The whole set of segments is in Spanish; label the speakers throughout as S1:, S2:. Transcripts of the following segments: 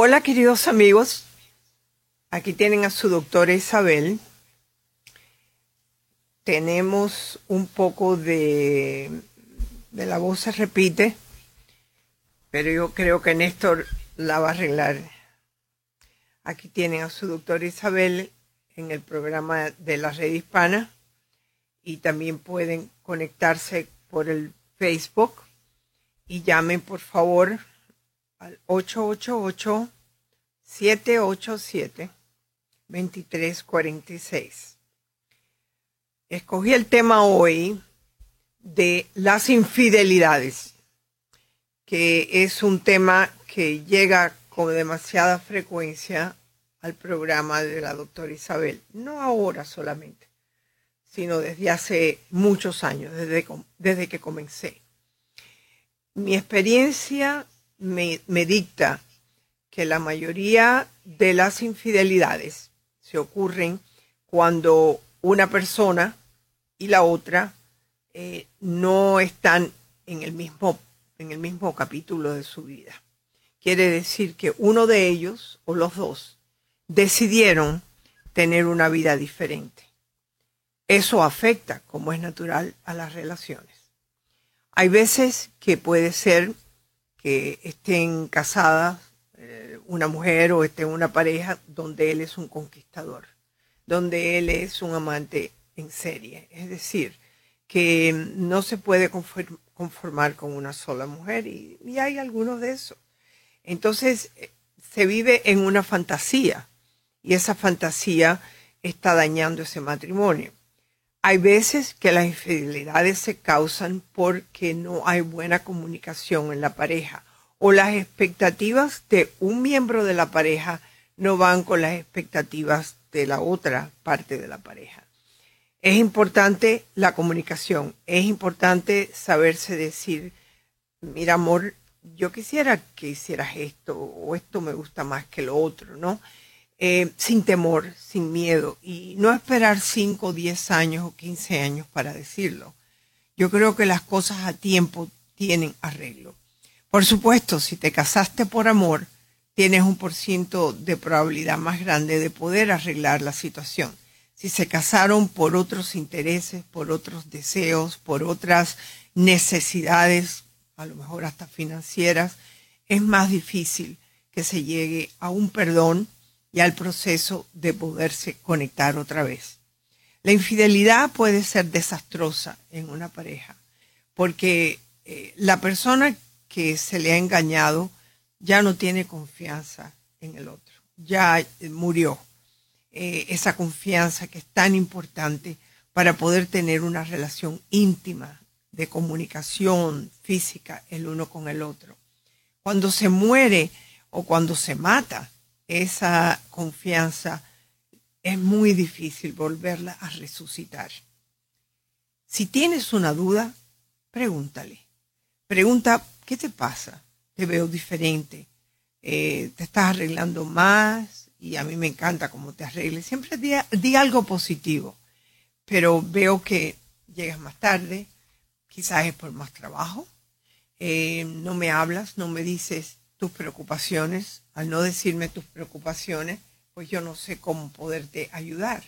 S1: Hola queridos amigos, aquí tienen a su doctora Isabel. Tenemos un poco de, de la voz se repite, pero yo creo que Néstor la va a arreglar. Aquí tienen a su doctora Isabel en el programa de la red hispana y también pueden conectarse por el Facebook y llamen por favor al 888-787-2346. Escogí el tema hoy de las infidelidades, que es un tema que llega con demasiada frecuencia al programa de la doctora Isabel, no ahora solamente, sino desde hace muchos años, desde, desde que comencé. Mi experiencia me, dicta que la mayoría de las infidelidades se ocurren cuando una persona y la otra eh, no están en el mismo en el mismo capítulo de su vida. Quiere decir que uno de ellos o los dos decidieron tener una vida diferente. Eso afecta, como es natural, a las relaciones. Hay veces que puede ser que estén casadas eh, una mujer o esté una pareja donde él es un conquistador, donde él es un amante en serie. Es decir, que no se puede conformar con una sola mujer y, y hay algunos de esos. Entonces eh, se vive en una fantasía y esa fantasía está dañando ese matrimonio. Hay veces que las infidelidades se causan porque no hay buena comunicación en la pareja o las expectativas de un miembro de la pareja no van con las expectativas de la otra parte de la pareja. Es importante la comunicación, es importante saberse decir, mira amor, yo quisiera que hicieras esto o esto me gusta más que lo otro, ¿no? Eh, sin temor, sin miedo y no esperar 5, 10 años o 15 años para decirlo. Yo creo que las cosas a tiempo tienen arreglo. Por supuesto, si te casaste por amor, tienes un por ciento de probabilidad más grande de poder arreglar la situación. Si se casaron por otros intereses, por otros deseos, por otras necesidades, a lo mejor hasta financieras, es más difícil que se llegue a un perdón y al proceso de poderse conectar otra vez. La infidelidad puede ser desastrosa en una pareja porque eh, la persona que se le ha engañado ya no tiene confianza en el otro, ya eh, murió eh, esa confianza que es tan importante para poder tener una relación íntima de comunicación física el uno con el otro. Cuando se muere o cuando se mata, esa confianza es muy difícil volverla a resucitar. Si tienes una duda, pregúntale. Pregunta, ¿qué te pasa? Te veo diferente. Eh, te estás arreglando más y a mí me encanta cómo te arregles. Siempre di, algo positivo, pero veo que llegas más tarde, quizás es por más trabajo. Eh, no me hablas, no me dices tus preocupaciones, al no decirme tus preocupaciones, pues yo no sé cómo poderte ayudar.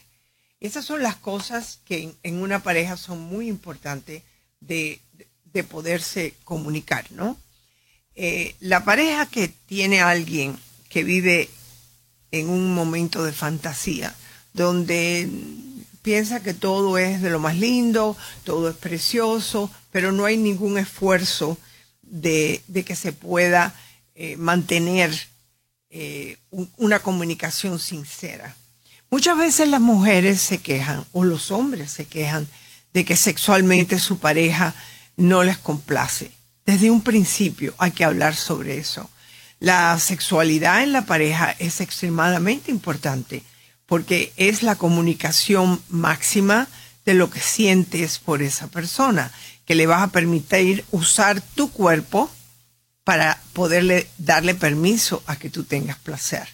S1: Esas son las cosas que en, una pareja son muy importantes de, poderse comunicar, ¿no? Eh, la pareja que tiene alguien que vive en un momento de fantasía, donde piensa que todo es de lo más lindo, todo es precioso, pero no hay ningún esfuerzo de, de que se pueda eh, mantener eh, una comunicación sincera. Muchas veces las mujeres se quejan o los hombres se quejan de que sexualmente su pareja no les complace. Desde un principio hay que hablar sobre eso. La sexualidad en la pareja es extremadamente importante porque es la comunicación máxima de lo que sientes por esa persona, que le vas a permitir usar tu cuerpo para poderle darle permiso a que tú tengas placer.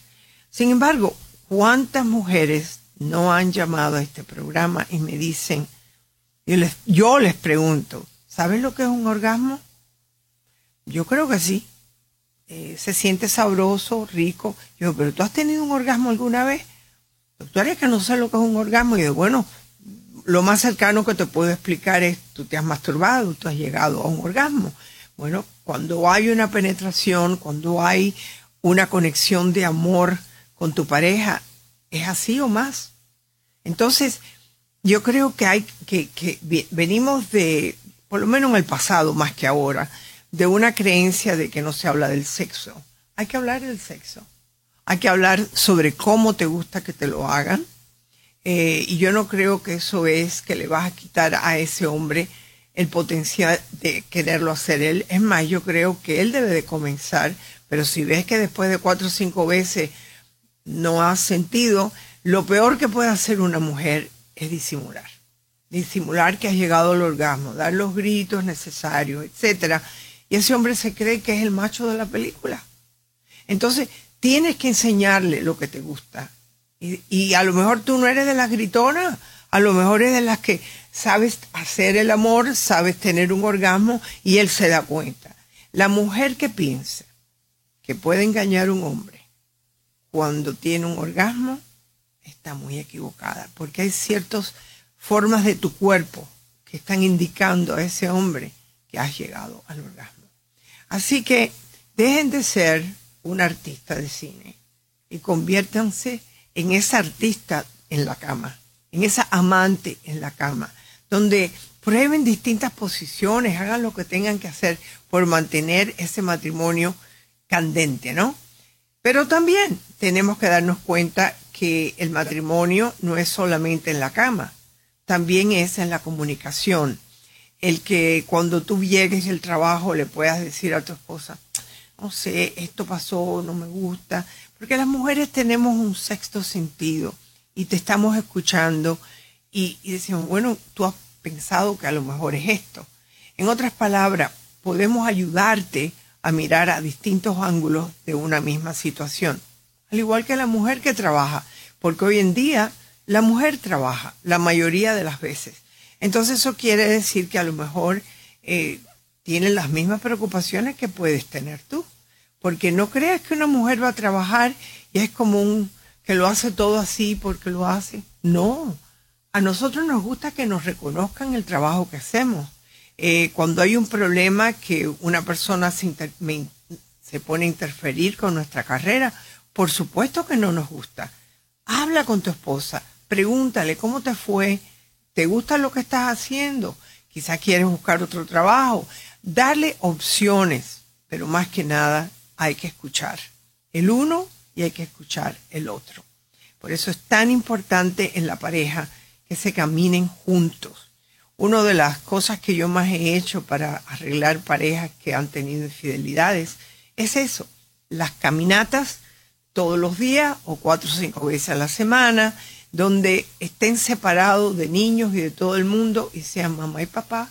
S1: Sin embargo, ¿cuántas mujeres no han llamado a este programa y me dicen, yo les, yo les pregunto, ¿sabes lo que es un orgasmo? Yo creo que sí. Eh, se siente sabroso, rico. Yo, pero tú has tenido un orgasmo alguna vez? Doctora, es que no sé lo que es un orgasmo. Y yo, bueno, lo más cercano que te puedo explicar es, tú te has masturbado, tú has llegado a un orgasmo. Bueno, cuando hay una penetración, cuando hay una conexión de amor con tu pareja, es así o más. Entonces, yo creo que hay que, que venimos de, por lo menos en el pasado más que ahora, de una creencia de que no se habla del sexo. Hay que hablar del sexo. Hay que hablar sobre cómo te gusta que te lo hagan. Eh, y yo no creo que eso es que le vas a quitar a ese hombre el potencial de quererlo hacer él. Es más, yo creo que él debe de comenzar, pero si ves que después de cuatro o cinco veces no has sentido, lo peor que puede hacer una mujer es disimular. Disimular que has llegado al orgasmo, dar los gritos necesarios, etcétera. Y ese hombre se cree que es el macho de la película. Entonces, tienes que enseñarle lo que te gusta. Y, a lo mejor tú no eres de las gritonas, a lo mejor eres de las que sabes hacer el amor, sabes tener un orgasmo y él se da cuenta. La mujer que piensa que puede engañar a un hombre cuando tiene un orgasmo está muy equivocada, porque hay ciertas formas de tu cuerpo que están indicando a ese hombre que has llegado al orgasmo. Así que dejen de ser un artista de cine y conviértanse en esa artista en la cama, en esa amante en la cama, donde prueben distintas posiciones, hagan lo que tengan que hacer por mantener ese matrimonio candente, ¿no? Pero también tenemos que darnos cuenta que el matrimonio no es solamente en la cama, también es en la comunicación. El que cuando tú llegues el trabajo le puedas decir a tu esposa, no sé, esto pasó, no me gusta, porque las mujeres tenemos un sexto sentido y te estamos escuchando y, decimos, bueno, tú has pensado que a lo mejor es esto. En otras palabras, podemos ayudarte a mirar a distintos ángulos de una misma situación, al igual que la mujer que trabaja, porque hoy en día la mujer trabaja la mayoría de las veces. Entonces eso quiere decir que a lo mejor eh, las mismas preocupaciones que puedes tener tú. Porque no creas que una mujer va a trabajar y es como un que lo hace todo así porque lo hace. No, a nosotros nos gusta que nos reconozcan el trabajo que hacemos. Eh, cuando hay un problema que una persona se, se pone a interferir con nuestra carrera, por supuesto que no nos gusta. Habla con tu esposa, pregúntale cómo te fue, te gusta lo que estás haciendo, quizás quieres buscar otro trabajo, darle opciones, pero más que nada hay que escuchar el uno y hay que escuchar el otro. Por eso es tan importante en la pareja que se caminen juntos. Una de las cosas que yo más he hecho para arreglar parejas que han tenido infidelidades es eso, las caminatas todos los días o cuatro o cinco veces a la semana, donde estén separados de niños y de todo el mundo y sean mamá y papá,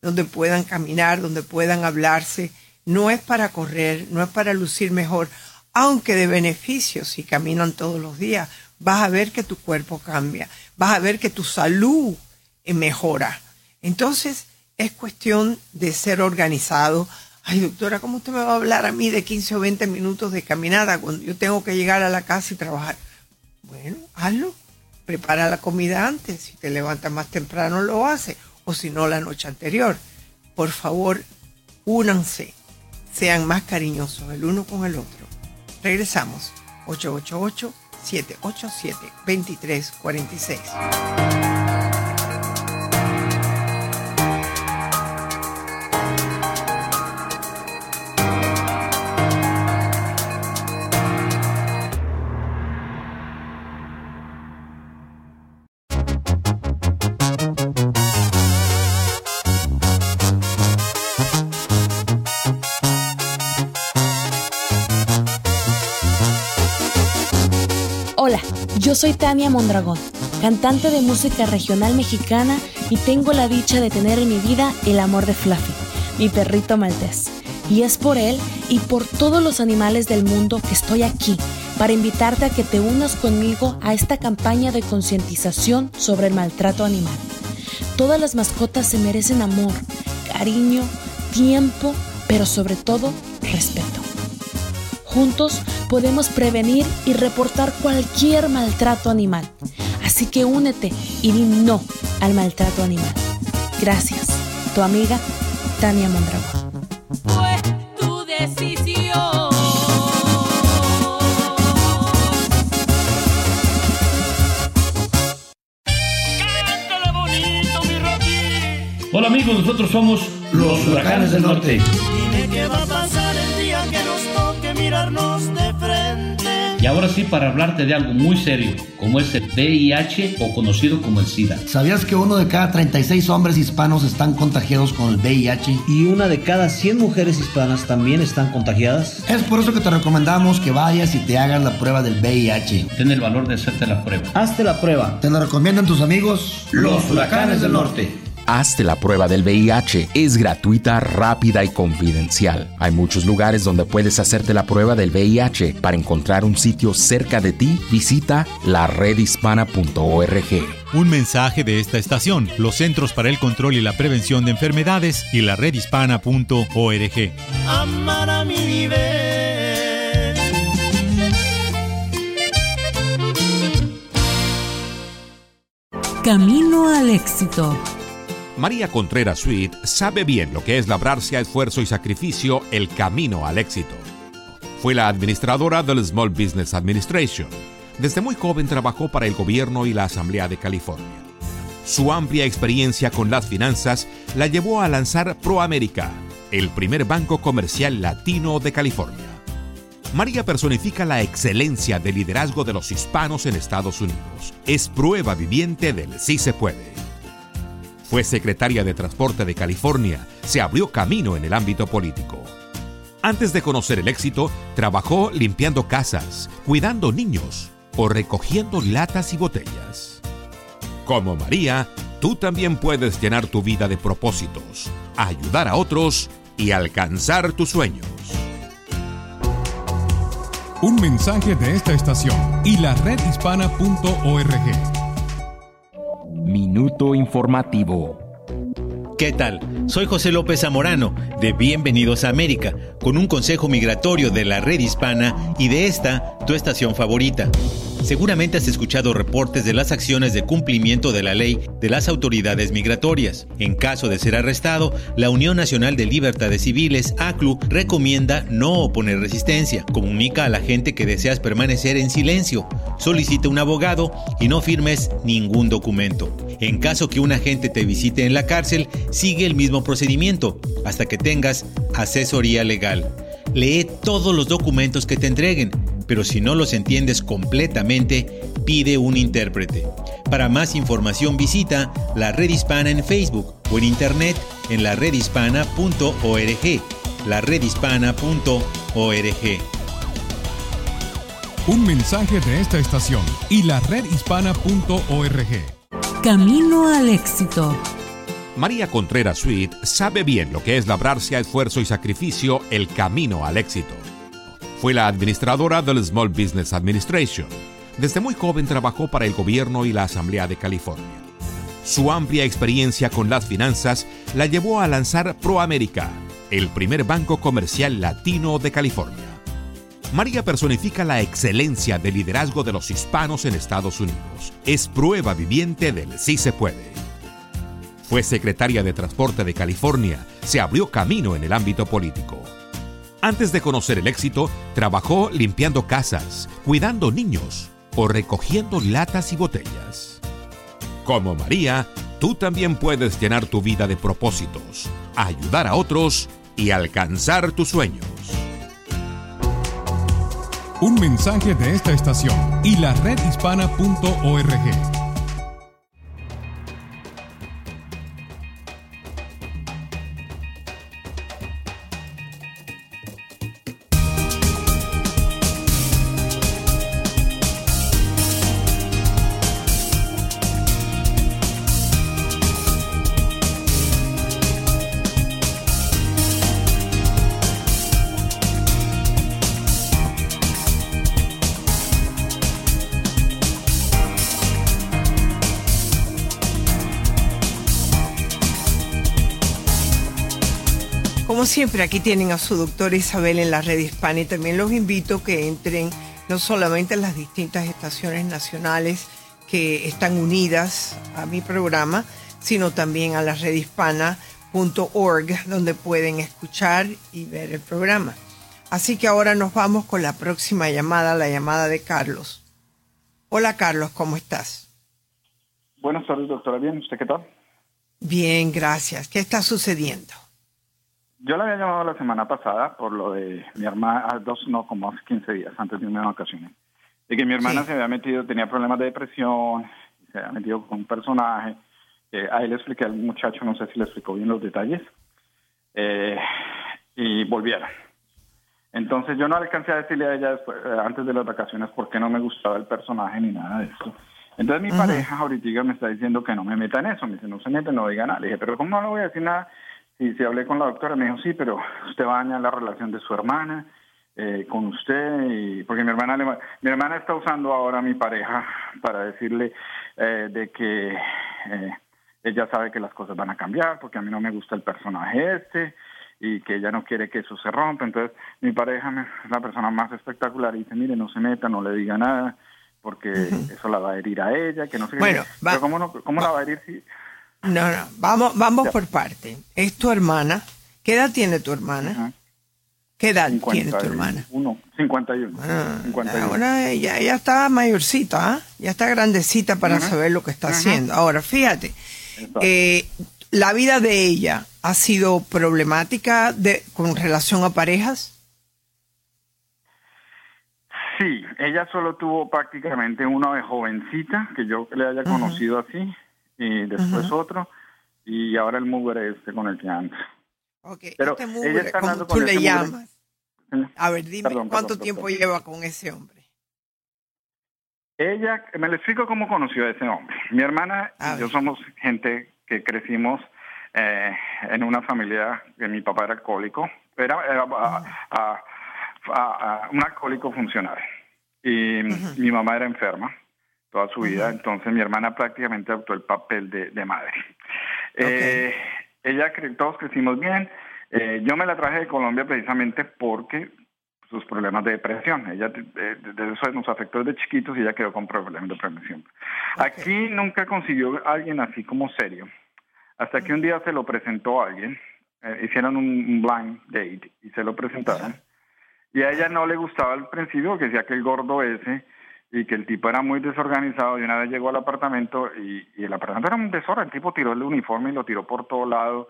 S1: donde puedan caminar, donde puedan hablarse. No es para correr, no es para lucir mejor, aunque de beneficio si caminan todos los días. Vas a ver que tu cuerpo cambia, vas a ver que tu salud mejora. Entonces, es cuestión de ser organizado. Ay, doctora, ¿cómo usted me va a hablar a mí de 15 o 20 minutos de caminada cuando yo tengo que llegar a la casa y trabajar? Bueno, hazlo. Prepara la comida antes. Si te levantas más temprano, lo hace o si no la noche anterior. Por favor, únanse, sean más cariñosos el uno con el otro. Regresamos, 888-787-2346.
S2: Soy Tania Mondragón, cantante de música regional mexicana y tengo la dicha de tener en mi vida el amor de Fluffy, mi perrito maltés. Y es por él y por todos los animales del mundo que estoy aquí para invitarte a que te unas conmigo a esta campaña de concientización sobre el maltrato animal. Todas las mascotas se merecen amor, cariño, tiempo, pero sobre todo respeto. Juntos podemos prevenir y reportar cualquier maltrato animal. Así que únete y di no al maltrato animal. Gracias. Tu amiga Tania Mondragón.
S3: Fue tu decisión.
S4: Cántale bonito, mi Rocky.
S5: Hola amigos, nosotros somos los huracanes del norte.
S4: Dime qué va a pasar el día que nos toque mirarnos de.
S5: Y ahora sí para hablarte de algo muy serio, como es el VIH o conocido como el SIDA.
S6: ¿Sabías que uno de cada 36 hombres hispanos están contagiados con el VIH?
S7: y una de cada 100 mujeres hispanas también están contagiadas.
S6: Es por eso que te recomendamos que vayas y te hagas la prueba del VIH.
S5: Ten el valor de hacerte la prueba.
S7: Hazte la prueba.
S6: ¿Te lo recomiendan tus amigos?
S5: Los huracanes del norte.
S8: Hazte la prueba del VIH. Es gratuita, rápida y confidencial. Hay muchos lugares donde puedes hacerte la prueba del VIH. Para encontrar un sitio cerca de ti, visita laredhispana.org.
S9: Un mensaje de esta estación, los Centros para el Control y la Prevención de Enfermedades y la redhispana.org.
S4: Amar a mi nivel.
S10: Camino al éxito.
S11: María Contreras Sweet sabe bien lo que es labrarse a esfuerzo y sacrificio el camino al éxito. Fue la administradora del Small Business Administration. Desde muy joven trabajó para el gobierno y la Asamblea de California. Su amplia experiencia con las finanzas la llevó a lanzar ProAmerica, el primer banco comercial latino de California. María personifica la excelencia del liderazgo de los hispanos en Estados Unidos. Es prueba viviente del sí se puede. Fue secretaria de Transporte de California, se abrió camino en el ámbito político. Antes de conocer el éxito, trabajó limpiando casas, cuidando niños o recogiendo latas y botellas. Como María, tú también puedes llenar tu vida de propósitos, ayudar a otros y alcanzar tus sueños.
S12: Un mensaje de esta estación y la redhispana.org.
S8: Minuto informativo.
S9: ¿Qué tal? Soy José López Zamorano, de Bienvenidos a América, con un consejo migratorio de la red hispana y de esta, tu estación favorita. Seguramente has escuchado reportes de las acciones de cumplimiento de la ley de las autoridades migratorias. En caso de ser arrestado, la Unión Nacional de Libertades Civiles, ACLU, recomienda no oponer resistencia. Comunica a la gente que deseas permanecer en silencio. Solicita un abogado y no firmes ningún documento. En caso que un agente te visite en la cárcel, sigue el mismo procedimiento hasta que tengas asesoría legal. Lee todos los documentos que te entreguen, pero si no los entiendes completamente, pide un intérprete. Para más información visita la Red Hispana en Facebook o en internet en la redhispana.org. La redhispana.org.
S12: Un mensaje de esta estación y la redhispana.org.
S10: Camino al éxito.
S11: María Contreras Sweet sabe bien lo que es labrarse a esfuerzo y sacrificio el camino al éxito. Fue la administradora del Small Business Administration. Desde muy joven trabajó para el gobierno y la Asamblea de California. Su amplia experiencia con las finanzas la llevó a lanzar ProAmerica, el primer banco comercial latino de California. María personifica la excelencia del liderazgo de los hispanos en Estados Unidos. Es prueba viviente del sí se puede. Fue secretaria de Transporte de California, se abrió camino en el ámbito político. Antes de conocer el éxito, trabajó limpiando casas, cuidando niños o recogiendo latas y botellas. Como María, tú también puedes llenar tu vida de propósitos, ayudar a otros y alcanzar tus sueños.
S12: Un mensaje de esta estación y la redhispana.org.
S1: Como siempre, aquí tienen a su doctora Isabel en la red hispana y también los invito a que entren no solamente en las distintas estaciones nacionales que están unidas a mi programa, sino también a la redhispana.org, donde pueden escuchar y ver el programa. Así que ahora nos vamos con la próxima llamada, la llamada de Carlos. Hola Carlos, ¿cómo estás?
S13: Buenas tardes, doctora. Bien, ¿usted qué tal?
S1: Bien, gracias. ¿Qué está sucediendo?
S13: Yo la había llamado la semana pasada por lo de mi hermana, dos, no, como hace 15 días, antes de una vacaciones. De que mi hermana se había metido, tenía problemas de depresión, se había metido con un personaje. Eh, ahí le expliqué al muchacho, no sé si le explicó bien los detalles. Eh, y volvieron. Entonces yo no alcancé a decirle a ella después, eh, antes de las vacaciones por qué no me gustaba el personaje ni nada de eso. Entonces mi pareja ahorita me está diciendo que no me meta en eso. Me dice, no se mete, no diga nada. Le dije, pero ¿cómo no le voy a decir nada? Y si hablé con la doctora, me dijo, sí, pero usted va a dañar la relación de su hermana eh, con usted. y Porque mi hermana, le, mi hermana está usando ahora a mi pareja para decirle eh, de que eh, ella sabe que las cosas van a cambiar, porque a mí no me gusta el personaje este y que ella no quiere que eso se rompa. Entonces, mi pareja es la persona más espectacular y dice, mire, no se meta, no le diga nada, porque eso la va a herir a ella, que no sé
S1: Bueno,
S13: qué. Pero ¿cómo, no, ¿cómo la va a herir si...?
S1: No, no, vamos, vamos por parte. Es tu hermana. ¿Qué edad tiene tu hermana? ¿Qué edad tiene tu hermana?
S13: 51.
S1: Ah,
S13: 51.
S1: Ahora ella, ella está mayorcita, ¿ah? ya está grandecita para
S13: Ajá.
S1: saber lo que está
S13: Ajá.
S1: haciendo. Ahora, fíjate, eh, la vida de ella ha sido problemática de, con relación a parejas.
S13: Sí, ella solo tuvo prácticamente uno de jovencita, que yo le haya conocido así, y después otro, y ahora el mugre este con el que anda. Pero
S1: este
S13: ella está
S1: como
S13: andando
S1: tú
S13: con
S1: le
S13: mugre.
S1: llamas. A ver, dime,
S13: Perdón,
S1: ¿cuánto
S13: perdón,
S1: tiempo lleva con ese hombre?
S13: Ella, me le explico cómo conoció a ese hombre. Mi hermana y yo somos gente que crecimos eh, en una familia que mi papá era alcohólico, era, era a- a- a- a un alcohólico funcional. Y mi mamá era enferma toda su vida, entonces mi hermana prácticamente adoptó el papel de, de madre. Eh, ella, cre- todos crecimos bien. Eh, yo me la traje de Colombia precisamente porque sus problemas de depresión. Ella de, de- eso nos afectó desde chiquitos y ella quedó con problemas de depresión. Aquí nunca consiguió a alguien así como serio. Hasta que un día se lo presentó a alguien, eh, hicieron un, un blind date y se lo presentaron. Y a ella no le gustaba al principio porque decía que el gordo ese y que el tipo era muy desorganizado y una vez llegó al apartamento y, y el apartamento era un desorden, el tipo tiró el uniforme y lo tiró por todo lado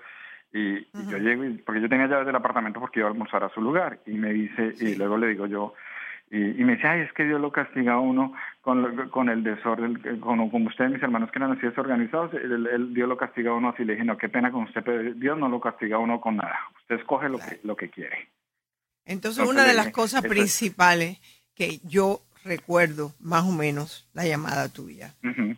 S13: y, y yo llego, y- porque yo tenía llaves del apartamento porque iba a almorzar a su lugar y me dice, y luego le digo yo, y, y me dice, ay, es que Dios lo castiga a uno con, lo- con el desorden, eh, con, como ustedes, mis hermanos que eran así desorganizados, el, el- Dios lo castiga a uno así. Le dije, no, qué pena con usted, pero Dios no lo castiga a uno con nada. Usted escoge lo, que, lo que quiere.
S1: Entonces,
S13: Entonces,
S1: una de las cosas
S13: es.
S1: principales que yo recuerdo, más o menos, la llamada tuya.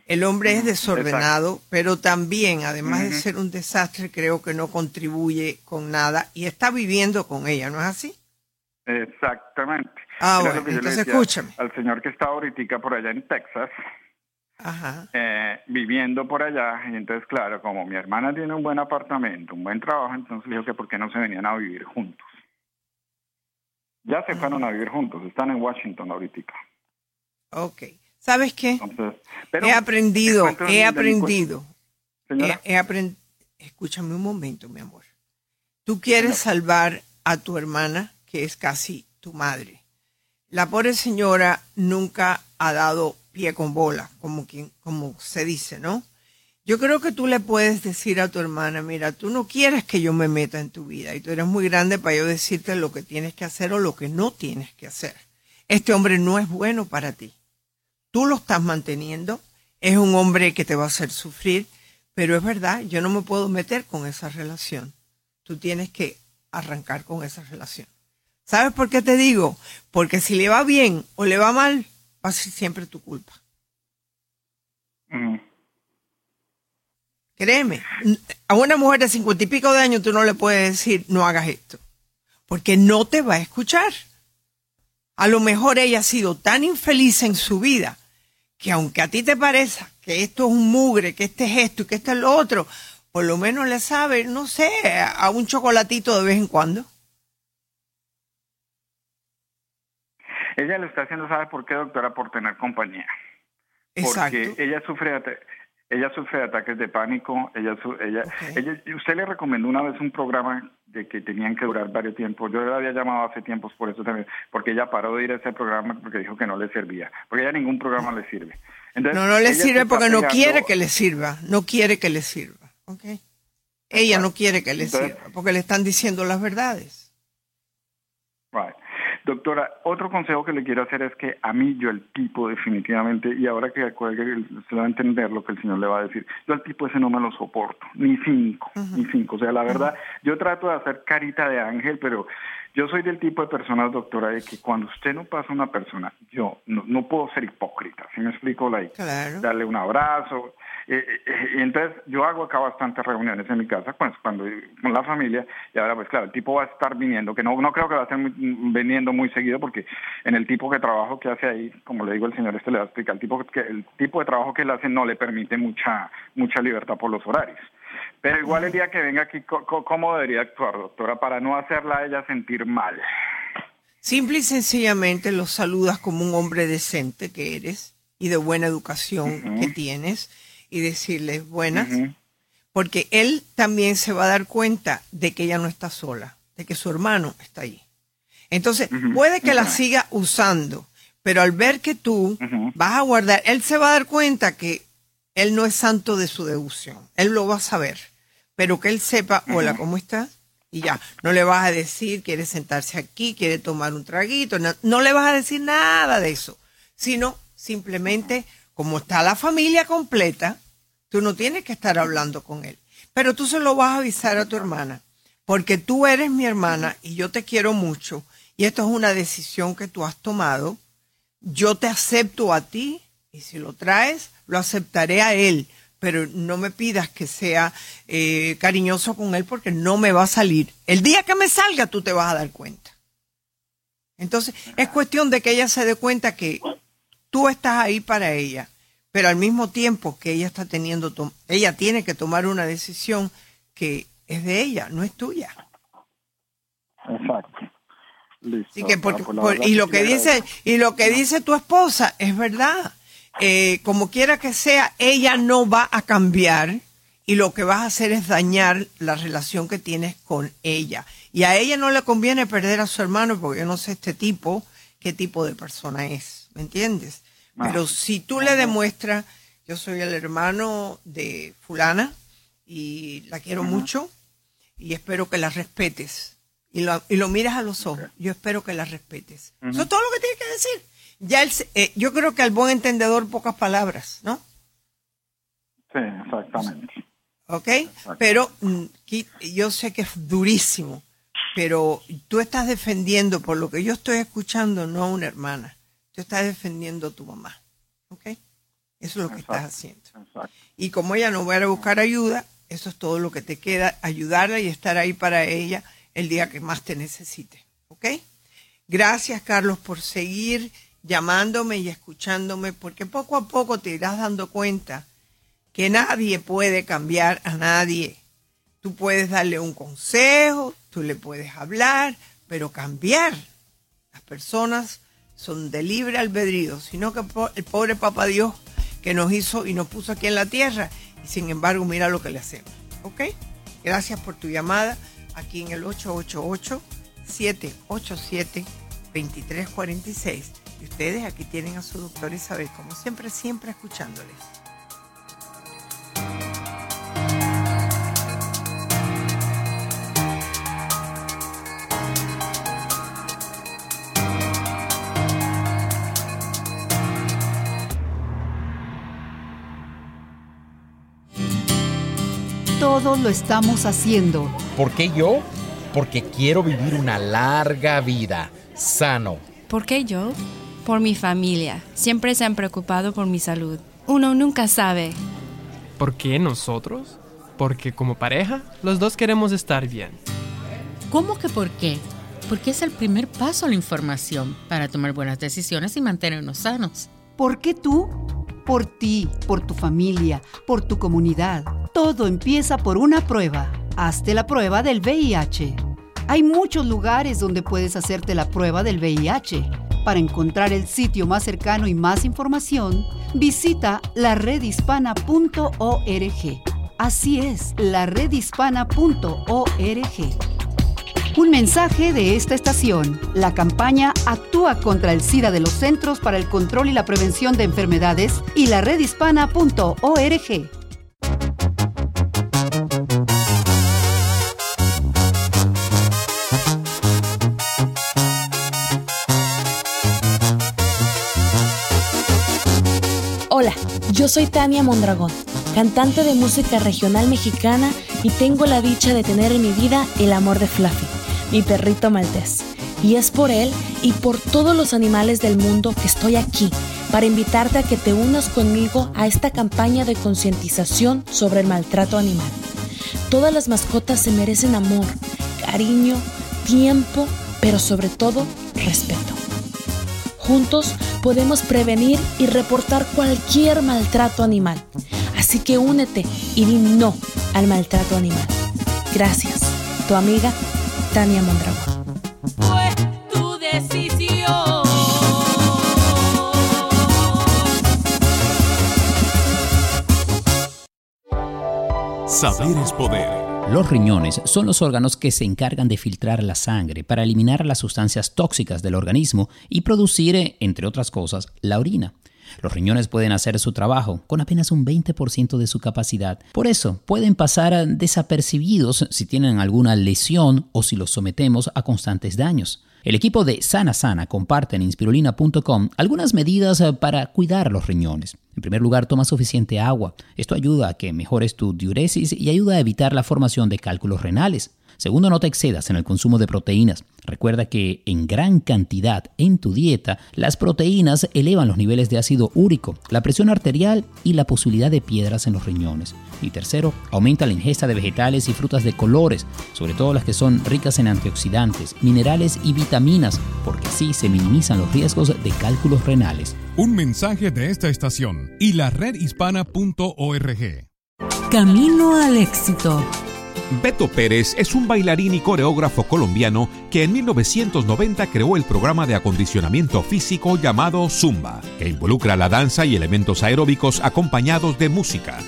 S1: El hombre es desordenado, pero también, además de ser un desastre, creo que no contribuye con nada y está viviendo con ella, ¿no es así?
S13: Exactamente.
S1: Ah, bueno, entonces escúchame.
S13: Al señor que está ahorita por allá en Texas,
S1: Ajá.
S13: eh, viviendo por allá, y entonces, claro, como mi hermana tiene un buen apartamento, un buen trabajo, entonces le dijo que por qué no se venían a vivir juntos. Ya se fueron a vivir juntos, están en Washington ahorita.
S1: Ok. ¿Sabes qué?
S13: Entonces, pero
S1: he aprendido, he aprendido.
S13: Señora.
S1: He, Escúchame un momento, mi amor. Tú quieres salvar a tu hermana, que es casi tu madre. La pobre señora nunca ha dado pie con bola, como, quien, como se dice, ¿no? Yo creo que tú le puedes decir a tu hermana, mira, tú no quieres que yo me meta en tu vida y tú eres muy grande para yo decirte lo que tienes que hacer o lo que no tienes que hacer. Este hombre no es bueno para ti. Tú lo estás manteniendo, es un hombre que te va a hacer sufrir, pero es verdad, yo no me puedo meter con esa relación. Tú tienes que arrancar con esa relación. ¿Sabes por qué te digo? Porque si le va bien o le va mal, va a ser siempre tu culpa. Créeme, a una mujer de cincuenta y pico de años tú no le puedes decir no hagas esto, porque no te va a escuchar. A lo mejor ella ha sido tan infeliz en su vida que aunque a ti te parezca que esto es un mugre, que este es esto y que esto es lo otro, por lo menos le sabe, no sé, a un chocolatito de vez en cuando.
S13: Ella lo está haciendo, ¿sabe por qué, doctora? Por tener compañía. Porque ella sufre de, ella sufre de ataques de pánico. Ella, ella, ella, usted le recomendó una vez un programa de que tenían que durar varios tiempos. Yo le había llamado hace tiempos por eso también, porque ella paró de ir a ese programa porque dijo que no le servía, porque ella ningún programa le sirve.
S1: no, no le sirve porque no quiere que le sirva, no quiere que le sirva. Okay. Ella no quiere que le sirva porque le están diciendo las verdades.
S13: Doctora, otro consejo que le quiero hacer es que a mí yo el tipo definitivamente, y ahora que se va a entender lo que el señor le va a decir, yo al tipo ese no me lo soporto, ni cinco, ni cinco. O sea, la verdad, yo trato de hacer carita de ángel, pero yo soy del tipo de personas, doctora, de que cuando usted no pasa a una persona, yo no, puedo ser hipócrita, ¿sí me explico? Like, Darle un abrazo, eh, eh, y entonces yo hago acá bastantes reuniones en mi casa pues, cuando con la familia y ahora pues claro, el tipo va a estar viniendo, que no, no creo que va a estar viniendo muy seguido porque en el tipo de trabajo que hace ahí, como le digo el señor este le va a explicar, el tipo, que, el tipo de trabajo que él hace no le permite mucha, mucha libertad por los horarios. Pero igual el día que venga aquí, ¿cómo debería actuar, doctora, para no hacerla a ella sentir mal?
S1: Simple y sencillamente los saludas como un hombre decente que eres y de buena educación que tienes y decirle buenas, porque él también se va a dar cuenta de que ella no está sola, de que su hermano está allí. Entonces, puede que la siga usando, pero al ver que tú vas a guardar, él se va a dar cuenta que él no es santo de su devoción, él lo va a saber, pero que él sepa, hola, ¿cómo estás? Y ya, no le vas a decir, quiere sentarse aquí, quiere tomar un traguito, no, no le vas a decir nada de eso, sino simplemente como está la familia completa, tú no tienes que estar hablando con él. Pero tú se lo vas a avisar a tu hermana, porque tú eres mi hermana y yo te quiero mucho y esto es una decisión que tú has tomado. Yo te acepto a ti y si lo traes, lo aceptaré a él, pero no me pidas que sea eh, cariñoso con él porque no me va a salir. El día que me salga, tú te vas a dar cuenta. Entonces, es cuestión de que ella se dé cuenta que tú estás ahí para ella, pero al mismo tiempo que ella está teniendo, ella tiene que tomar una decisión que es de ella, no es tuya.
S13: Exacto.
S1: y lo que dice y lo que dice tu esposa es verdad. Eh, como quiera que sea, ella no va a cambiar y lo que vas a hacer es dañar la relación que tienes con ella. Y a ella no le conviene perder a su hermano porque yo no sé este tipo qué tipo de persona es. ¿Me entiendes? Pero si tú le demuestras, yo soy el hermano de fulana y la quiero mucho y espero que la respetes y lo, y lo miras a los ojos, yo espero que la respetes. Eso es todo lo que tienes que decir. Ya eh, yo creo que al buen entendedor pocas palabras, ¿no?
S13: Sí, exactamente.
S1: ¿Ok? Pero mm, yo sé que es durísimo, pero tú estás defendiendo, por lo que yo estoy escuchando, no a una hermana tú estás defendiendo a tu mamá. ¿Ok? Eso es lo que estás haciendo. Y como ella no va a buscar ayuda, eso es todo lo que te queda, ayudarla y estar ahí para ella el día que más te necesite. ¿Ok? Gracias, Carlos, por seguir llamándome y escuchándome, porque poco a poco te irás dando cuenta que nadie puede cambiar a nadie. Tú puedes darle un consejo, tú le puedes hablar, pero cambiar las personas son de libre albedrío, sino que el pobre papá Dios que nos hizo y nos puso aquí en la tierra, y sin embargo mira lo que le hacemos. ¿Ok? Gracias por tu llamada aquí en el 888-787-2346. Y ustedes aquí tienen a su doctor Isabel, como siempre, siempre escuchándoles.
S10: Lo estamos haciendo.
S8: ¿Por qué yo? Porque quiero vivir una larga vida, sano.
S2: ¿Por qué yo? Por mi familia. Siempre se han preocupado por mi salud. Uno nunca sabe.
S14: ¿Por qué nosotros? Porque como pareja, los dos queremos estar bien.
S10: ¿Cómo que por qué? Porque es el primer paso a la información para tomar buenas decisiones y mantenernos sanos.
S15: ¿Por qué tú? Por ti, por tu familia, por tu comunidad. Todo empieza por una prueba. Hazte la prueba del VIH. Hay muchos lugares donde puedes hacerte la prueba del VIH. Para encontrar el sitio más cercano y más información, visita laredhispana.org. Así es, laredhispana.org. Un mensaje de esta estación. La campaña Actúa contra el SIDA de los Centros para el Control y la Prevención de Enfermedades y la redhispana.org.
S2: Hola, yo soy Tania Mondragón, cantante de música regional mexicana y tengo la dicha de tener en mi vida el amor de Fluffy, mi perrito maltés. Y es por él y por todos los animales del mundo que estoy aquí para invitarte a que te unas conmigo a esta campaña de concientización sobre el maltrato animal. Todas las mascotas se merecen amor, cariño, tiempo, pero sobre todo respeto. Juntos podemos prevenir y reportar cualquier maltrato animal. Así que únete y di no al maltrato animal. Gracias. Tu amiga Tania Mondragón.
S3: Fue tu decisión.
S12: Saber es poder.
S16: Los riñones son los órganos que se encargan de filtrar la sangre para eliminar las sustancias tóxicas del organismo y producir, eh, entre otras cosas, la orina. Los riñones pueden hacer su trabajo con apenas un 20% de su capacidad. Por eso, pueden pasar desapercibidos si tienen alguna lesión o si los sometemos a constantes daños. El equipo de Sana Sana comparte en inspirulina.com algunas medidas para cuidar los riñones. En primer lugar, toma suficiente agua. Esto ayuda a que mejores tu diuresis y ayuda a evitar la formación de cálculos renales. Segundo, no te excedas en el consumo de proteínas. Recuerda que en gran cantidad en tu dieta, las proteínas elevan los niveles de ácido úrico, la presión arterial y la posibilidad de piedras en los riñones. Y tercero, aumenta la ingesta de vegetales y frutas de colores, sobre todo las que son ricas en antioxidantes, minerales y vitaminas, porque así se minimizan los riesgos de cálculos renales.
S12: Un mensaje de esta estación y la redhispana.org.
S17: Camino al éxito.
S11: Beto Pérez es un bailarín y coreógrafo colombiano que en 1990 creó el programa de acondicionamiento físico llamado Zumba, que involucra la danza y elementos aeróbicos acompañados de música.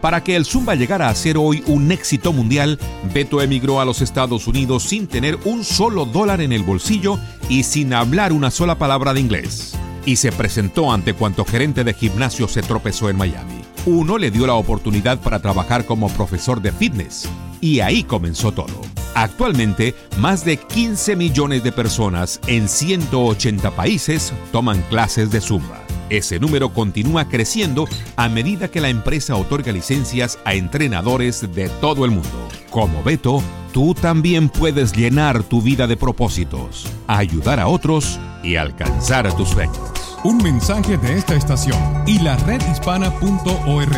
S11: Para que el Zumba llegara a ser hoy un éxito mundial, Beto emigró a los Estados Unidos sin tener un solo dólar en el bolsillo y sin hablar una sola palabra de inglés. Y se presentó ante cuanto gerente de gimnasio se tropezó en Miami. Uno le dio la oportunidad para trabajar como profesor de fitness. Y ahí comenzó todo. Actualmente, más de 15 millones de personas en 180 países toman clases de Zumba. Ese número continúa creciendo a medida que la empresa otorga licencias a entrenadores de todo el mundo. Como Beto, tú también puedes llenar tu vida de propósitos, ayudar a otros y alcanzar tus sueños.
S12: Un mensaje de esta estación y la redhispana.org.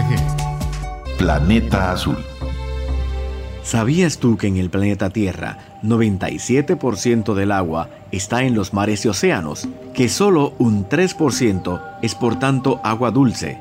S18: Planeta Azul. ¿Sabías tú que en el planeta Tierra 97% del agua está en los mares y océanos? Que solo un 3% es por tanto agua dulce.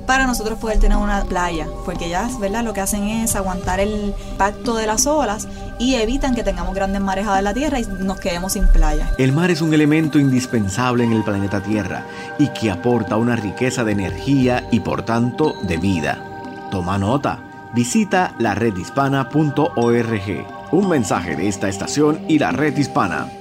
S19: para nosotros poder tener una playa, porque ya, ¿verdad? Lo que hacen es aguantar el impacto de las olas y evitan que tengamos grandes marejadas en la tierra y nos quedemos sin playa.
S18: El mar es un elemento indispensable en el planeta Tierra y que aporta una riqueza de energía y por tanto de vida. Toma nota. Visita la redhispana.org. Un mensaje de esta estación y la red hispana.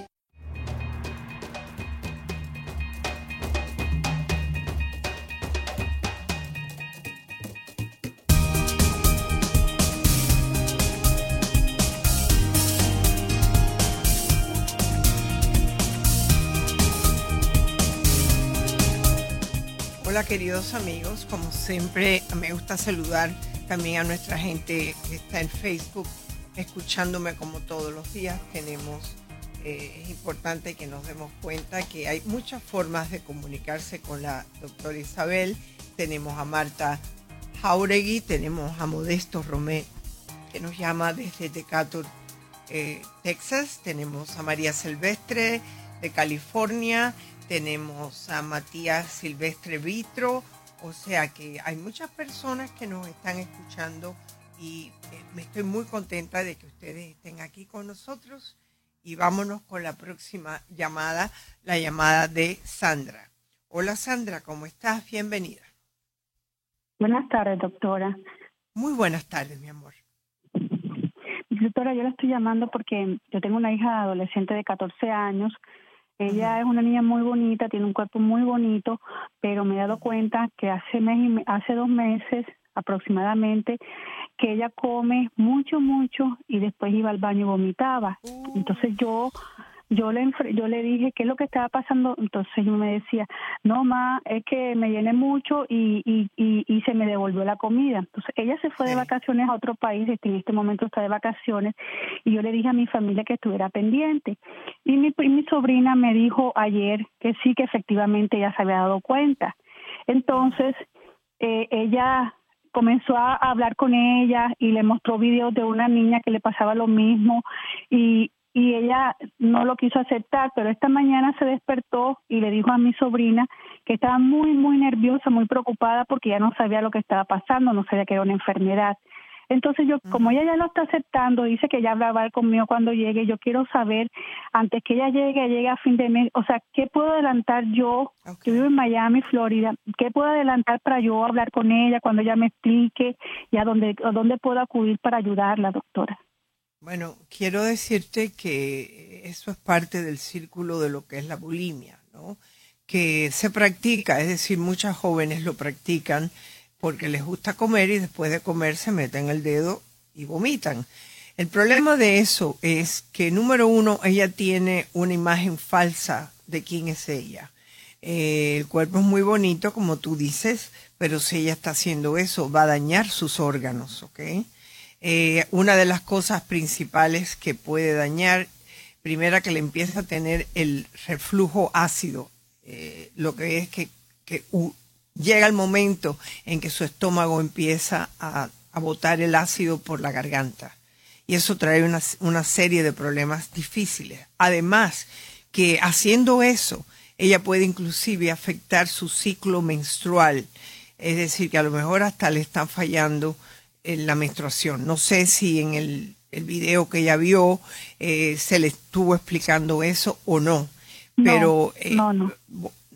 S1: Queridos amigos, como siempre me gusta saludar también a nuestra gente que está en Facebook escuchándome como todos los días, tenemos, eh, es importante que nos demos cuenta que hay muchas formas de comunicarse con la doctora Isabel. Tenemos a Marta Jauregui, tenemos a Modesto Romé, que nos llama desde Decatur, eh, Texas. Tenemos a María Silvestre de California. Tenemos a Matías Silvestre Vitro. O sea que hay muchas personas que nos están escuchando y eh, me estoy muy contenta de que ustedes estén aquí con nosotros. Y vámonos con la próxima llamada, la llamada de Sandra. Hola Sandra, ¿cómo estás? Bienvenida.
S20: Buenas tardes, doctora.
S1: Muy buenas tardes, mi amor.
S20: Doctora, yo la estoy llamando porque yo tengo una hija adolescente de 14 años. Ella es una niña muy bonita, tiene un cuerpo muy bonito, pero me he dado cuenta que hace, mes y hace dos meses aproximadamente que ella come mucho, mucho y después iba al baño y vomitaba. Entonces yo yo le yo le dije qué es lo que estaba pasando entonces ella me decía no ma es que me llené mucho y, y, y, se me devolvió la comida entonces ella se fue de vacaciones a otro país este, en este momento está de vacaciones y yo le dije a mi familia que estuviera pendiente. Y mi, mi sobrina me dijo ayer que sí que efectivamente ella se había dado cuenta. Entonces eh, ella comenzó a hablar con ella y le mostró videos de una niña que le pasaba lo mismo y, y ella no lo quiso aceptar, pero esta mañana se despertó y le dijo a mi sobrina que estaba muy, muy nerviosa, muy preocupada porque ya no sabía lo que estaba pasando, no sabía que era una enfermedad. Entonces yo, como ella ya lo está aceptando, dice que ya va a conmigo cuando llegue, yo quiero saber, antes que ella llegue, llegue a fin de mes, o sea, ¿qué puedo adelantar yo? Yo vivo en Miami, Florida, ¿qué puedo adelantar para yo hablar con ella cuando ella me explique y a dónde, a dónde puedo acudir para ayudarla, doctora?
S1: Bueno, quiero decirte que eso es parte del círculo de lo que es la bulimia, ¿no? Que se practica, es decir, muchas jóvenes lo practican porque les gusta comer y después de comer se meten el dedo y vomitan. El problema de eso es que, número uno, ella tiene una imagen falsa de quién es ella. Eh, el cuerpo es muy bonito, como tú dices, pero si ella está haciendo eso, va a dañar sus órganos, ¿ok? Eh, una de las cosas principales que puede dañar, primera que le empieza a tener el reflujo ácido, eh, lo que es que, llega el momento en que su estómago empieza a, botar el ácido por la garganta. Y eso trae una, una serie de problemas difíciles. Además, que haciendo eso, ella puede inclusive afectar su ciclo menstrual. Es decir, que a lo mejor hasta le están fallando en la menstruación. No sé si en el, el video que ella vio eh, se le estuvo explicando eso o no. Pero eh,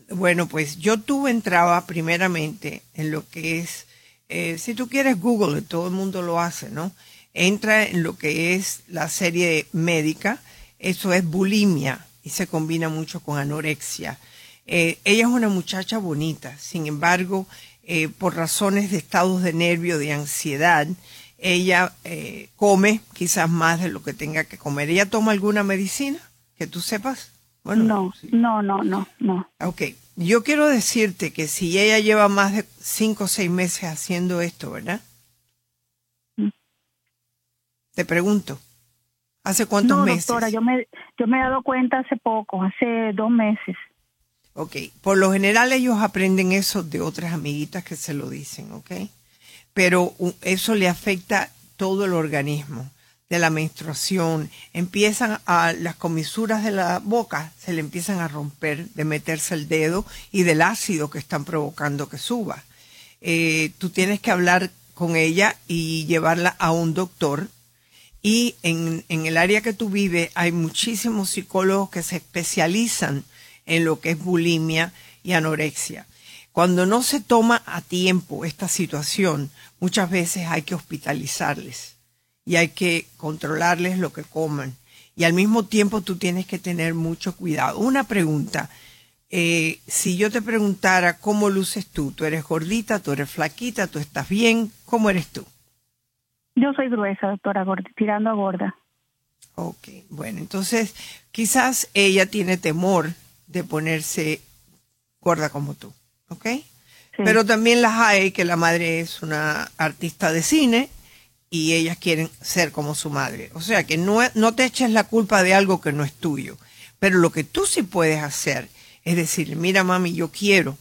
S1: bueno, pues yo tuve entraba primeramente en lo que es, eh, si tú quieres Google, todo el mundo lo hace, ¿no? Entra en lo que es la serie médica, eso es bulimia y se combina mucho con anorexia. ella es una muchacha bonita, sin embargo, eh, por razones de estados de nervio, de ansiedad, ella eh, come quizás más de lo que tenga que comer. ¿Ella toma alguna medicina que tú sepas?
S20: Bueno, no, no, no, no, no.
S1: Ok, yo quiero decirte que si ella lleva más de cinco o seis meses haciendo esto, ¿verdad? Mm. Te pregunto, ¿hace cuántos
S20: no,
S1: meses?
S20: Doctora, yo me, yo me he dado cuenta hace poco, hace dos meses.
S1: Ok, por lo general ellos aprenden eso de otras amiguitas que se lo dicen, ok. Pero eso le afecta todo el organismo de la menstruación. Empiezan a las comisuras de la boca, se le empiezan a romper de meterse el dedo y del ácido que están provocando que suba. Eh, tú tienes que hablar con ella y llevarla a un doctor. Y en, en el área que tú vives hay muchísimos psicólogos que se especializan en lo que es bulimia y anorexia. Cuando no se toma a tiempo esta situación, muchas veces hay que hospitalizarles y hay que controlarles lo que comen. Y al mismo tiempo tú tienes que tener mucho cuidado. Una pregunta, eh, si yo te preguntara cómo luces tú, tú eres gordita, tú eres flaquita, tú estás bien, ¿cómo eres tú?
S20: Yo soy gruesa, doctora, tirando a gorda.
S1: Ok, bueno, entonces quizás ella tiene temor de ponerse gorda como tú, ¿ok? Pero también las hay que la madre es una artista de cine y ellas quieren ser como su madre. O sea que no, no te eches la culpa de algo que no es tuyo. Pero lo que tú sí puedes hacer es decir, mira mami, yo quiero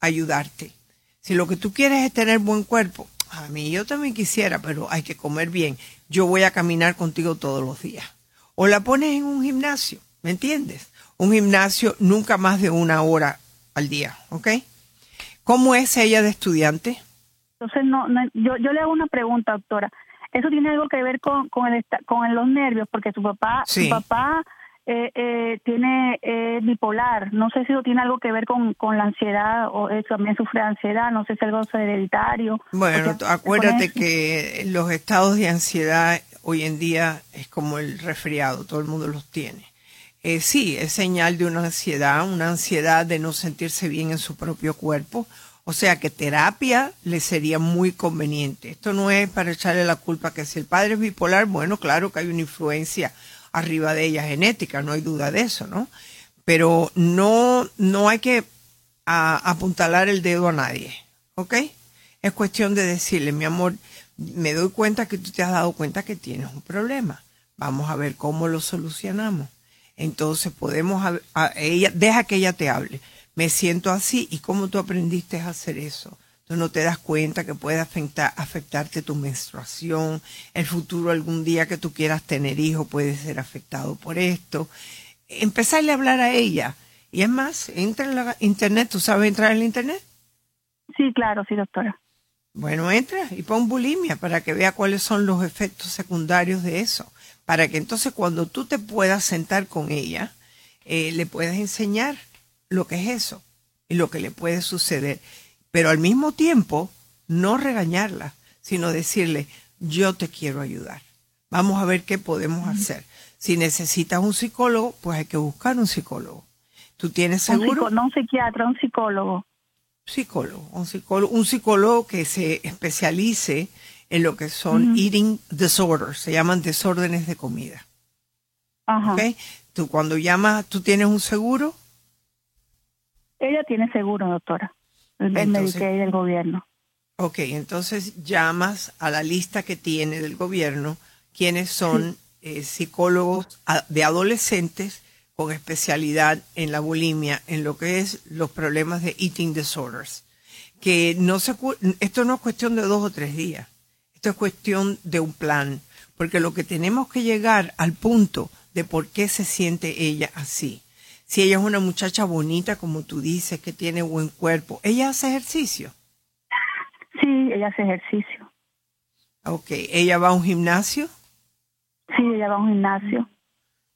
S1: ayudarte. Si lo que tú quieres es tener buen cuerpo, a mí yo también quisiera, pero hay que comer bien. Yo voy a caminar contigo todos los días. O la pones en un gimnasio, ¿me entiendes? Un gimnasio nunca más de una hora al día, ¿ok? ¿Cómo es ella de estudiante?
S20: Entonces, no, yo, yo le hago una pregunta, doctora. ¿Eso tiene algo que ver con, con, el, con los nervios? Porque su papá, su papá eh, eh, tiene eh, bipolar. No sé si eso tiene algo que ver con, con la ansiedad o eso también sufre ansiedad. No sé si es algo hereditario.
S1: Bueno, acuérdate que los estados de ansiedad hoy en día es como el resfriado, todo el mundo los tiene. Eh, sí, es señal de una ansiedad, una ansiedad de no sentirse bien en su propio cuerpo. O sea que terapia le sería muy conveniente. Esto no es para echarle la culpa que si el padre es bipolar, bueno, claro que hay una influencia arriba de ella genética, no hay duda de eso, ¿no? Pero no, no hay que apuntalar el dedo a nadie, ¿ok? Es cuestión de decirle, mi amor, me doy cuenta que tú te has dado cuenta que tienes un problema. Vamos a ver cómo lo solucionamos. Entonces podemos, ella, deja que ella te hable. Me siento así y cómo tú aprendiste a hacer eso no te das cuenta que puede afectar, afectarte tu menstruación, el futuro algún día que tú quieras tener hijo puede ser afectado por esto. Empezarle a hablar a ella. Y es más, entra en la internet, ¿tú sabes entrar en internet?
S20: Sí, claro, sí, doctora.
S1: Bueno, entra y pon bulimia para que vea cuáles son los efectos secundarios de eso. Para que entonces cuando tú te puedas sentar con ella, eh, le puedas enseñar lo que es eso y lo que le puede suceder pero al mismo tiempo no regañarla, sino decirle, yo te quiero ayudar. Vamos a ver qué podemos hacer. Si necesitas un psicólogo, pues hay que buscar un psicólogo. ¿Tú tienes seguro?
S20: no un psiquiatra, un psicólogo.
S1: Psicólogo, un psicólogo, un psicólogo que se especialice en lo que son eating disorders, se llaman desórdenes de comida.
S20: Ajá.
S1: Tú cuando llamas, ¿tú tienes un seguro?
S20: Ella tiene seguro, doctora el Medicaid del gobierno.
S1: Ok, entonces llamas a la lista que tiene del gobierno quienes son eh, psicólogos de adolescentes con especialidad en la bulimia, en lo que es los problemas de eating disorders. Que no se, esto no es cuestión de dos o tres días, esto es cuestión de un plan, porque lo que tenemos que llegar al punto de por qué se siente ella así si ella es una muchacha bonita, como tú dices, que tiene buen cuerpo, ¿ella hace ejercicio?
S20: Sí, ella hace ejercicio.
S1: Ok, ¿ella va a un gimnasio?
S20: Sí, ella va a un gimnasio.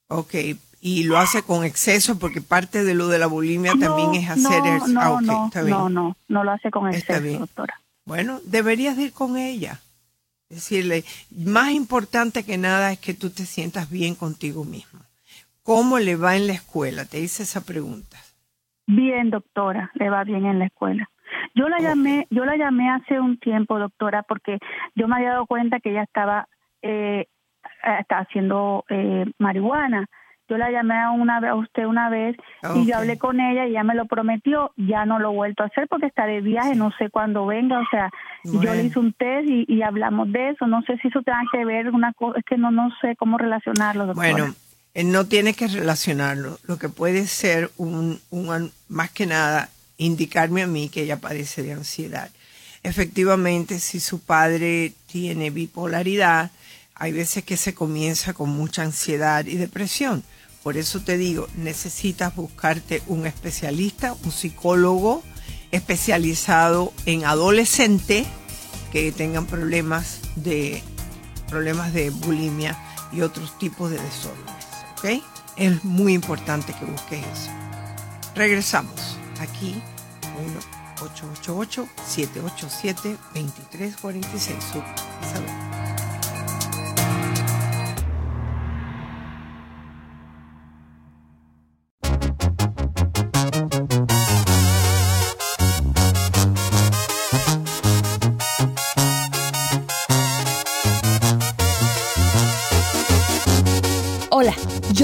S1: Ok, y lo hace con exceso porque parte de lo de la bulimia también es hacer ejercicio.
S20: No, ah, no, no, no, no lo hace con exceso, doctora.
S1: Bueno, deberías ir con ella. Decirle, más importante que nada es que tú te sientas bien contigo mismo. ¿Cómo le va en la escuela? Te hice esa pregunta.
S20: Bien, doctora, le va bien en la escuela. Yo la llamé, yo la llamé hace un tiempo, doctora, porque yo me había dado cuenta que ella estaba, eh, haciendo eh, marihuana. Yo la llamé a una a usted una vez y yo hablé con ella y ella me lo prometió. Ya no lo he vuelto a hacer porque está de viaje, no sé cuándo venga. O sea, yo le hice un test y, hablamos de eso. No sé si eso tenga que ver una cosa, es que no no sé cómo relacionarlo, doctora.
S1: Bueno, eh, no tiene que relacionarlo. Lo que puede ser un, más que nada indicarme a mí que ella padece de ansiedad. Efectivamente, si su padre tiene bipolaridad, hay veces que se comienza con mucha ansiedad y depresión. Por eso te digo, necesitas buscarte un especialista, un psicólogo especializado en adolescentes que tengan problemas de problemas de bulimia y otros tipos de desórdenes. ¿ok? Es muy importante que busques eso. Regresamos aquí, 1-888-787-2346. Isabel.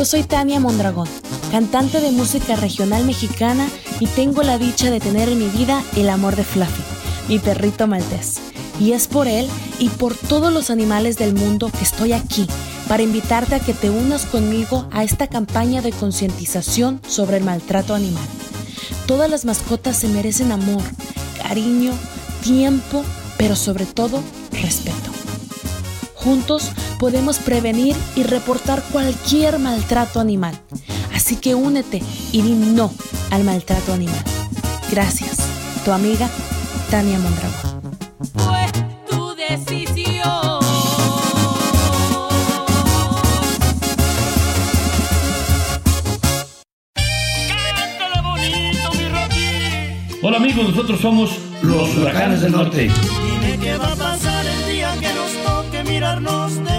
S2: Soy Tania Mondragón, cantante de música regional mexicana y tengo la dicha de tener en mi vida el amor de Fluffy, mi perrito maltés. Y es por él y por todos los animales del mundo que estoy aquí para invitarte a que te unas conmigo a esta campaña de concientización sobre el maltrato animal. Todas las mascotas se merecen amor, cariño, tiempo, pero sobre todo respeto. Juntos podemos prevenir y reportar cualquier maltrato animal. Así que únete y di no al maltrato animal. Gracias. Tu amiga Tania Mondragón.
S3: Fue tu decisión.
S5: Hola amigos, nosotros somos los huracanes del norte.
S4: Dime qué va a pasar el día que nos toque mirarnos de.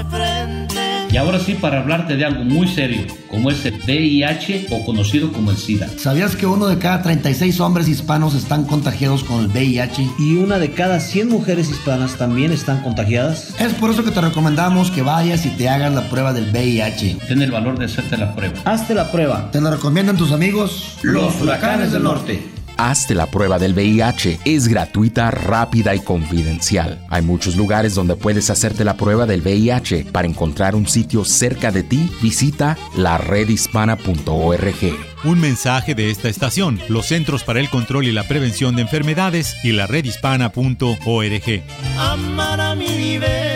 S5: Y ahora sí, para hablarte de algo muy serio, como es el VIH o conocido como el SIDA.
S6: ¿Sabías que uno de cada 36 hombres hispanos están contagiados con el VIH?
S7: Y una de cada 100 mujeres hispanas también están contagiadas.
S6: Es por eso que te recomendamos que vayas y te hagas la prueba del VIH.
S5: Ten el valor de hacerte la prueba.
S7: Hazte la prueba.
S6: Te lo recomiendan tus amigos,
S7: los huracanes del norte.
S8: Hazte la prueba del VIH. Es gratuita, rápida y confidencial. Hay muchos lugares donde puedes hacerte la prueba del VIH. Para encontrar un sitio cerca de ti, visita laredhispana.org.
S9: Un mensaje de esta estación, los Centros para el Control y la Prevención de Enfermedades y la redhispana.org.
S4: Amar a mi nivel.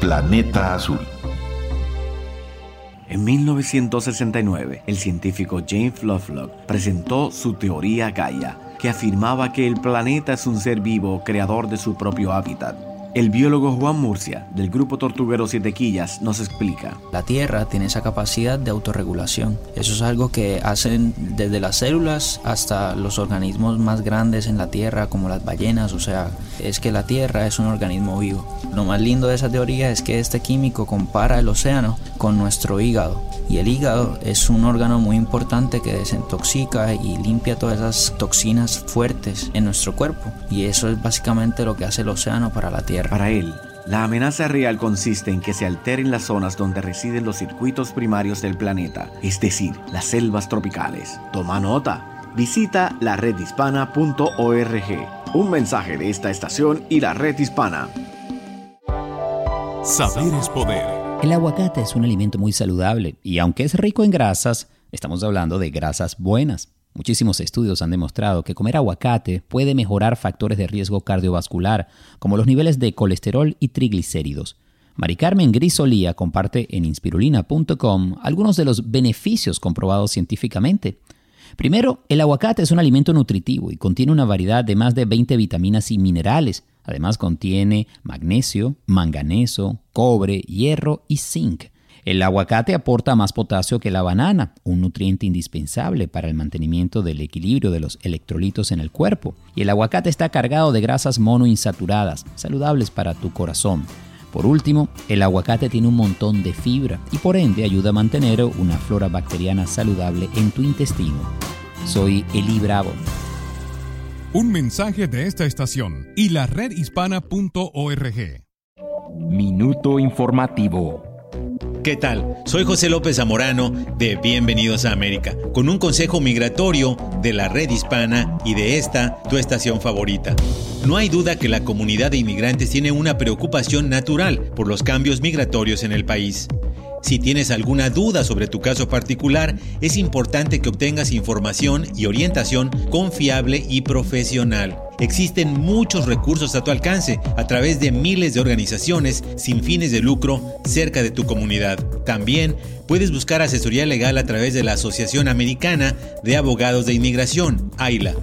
S18: Planeta Azul. En 1969, el científico James Lovelock presentó su teoría Gaia, que afirmaba que el planeta es un ser vivo creador de su propio hábitat. El biólogo Juan Murcia, del grupo Tortuguero Siete Quillas, nos explica.
S21: La Tierra tiene esa capacidad de autorregulación. Eso es algo que hacen desde las células hasta los organismos más grandes en la Tierra, como las ballenas. O sea, es que la Tierra es un organismo vivo. Lo más lindo de esa teoría es que este químico compara el océano con nuestro hígado. Y el hígado es un órgano muy importante que desintoxica y limpia todas esas toxinas fuertes en nuestro cuerpo. Y eso es básicamente lo que hace el océano para la Tierra.
S18: Para él, la amenaza real consiste en que se alteren las zonas donde residen los circuitos primarios del planeta, es decir, las selvas tropicales. Toma nota. Visita la redhispana.org. Un mensaje de esta estación y la red hispana.
S12: Saber es poder.
S16: El aguacate es un alimento muy saludable y aunque es rico en grasas, estamos hablando de grasas buenas. Muchísimos estudios han demostrado que comer aguacate puede mejorar factores de riesgo cardiovascular, como los niveles de colesterol y triglicéridos. Mari Carmen Grisolía comparte en inspirulina.com algunos de los beneficios comprobados científicamente. Primero, el aguacate es un alimento nutritivo y contiene una variedad de más de 20 vitaminas y minerales. Además contiene magnesio, manganeso, cobre, hierro y zinc. El aguacate aporta más potasio que la banana, un nutriente indispensable para el mantenimiento del equilibrio de los electrolitos en el cuerpo. Y el aguacate está cargado de grasas monoinsaturadas, saludables para tu corazón. Por último, el aguacate tiene un montón de fibra y por ende ayuda a mantener una flora bacteriana saludable en tu intestino. Soy Eli Bravo.
S12: Un mensaje de esta estación y la redhispana.org.
S8: Minuto informativo.
S9: ¿Qué tal? Soy José López Zamorano de Bienvenidos a América, con un consejo migratorio de la red hispana y de esta, tu estación favorita. No hay duda que la comunidad de inmigrantes tiene una preocupación natural por los cambios migratorios en el país. Si tienes alguna duda sobre tu caso particular, es importante que obtengas información y orientación confiable y profesional. Existen muchos recursos a tu alcance a través de miles de organizaciones sin fines de lucro cerca de tu comunidad. También puedes buscar asesoría legal a través de la Asociación Americana de Abogados de Inmigración, AILA.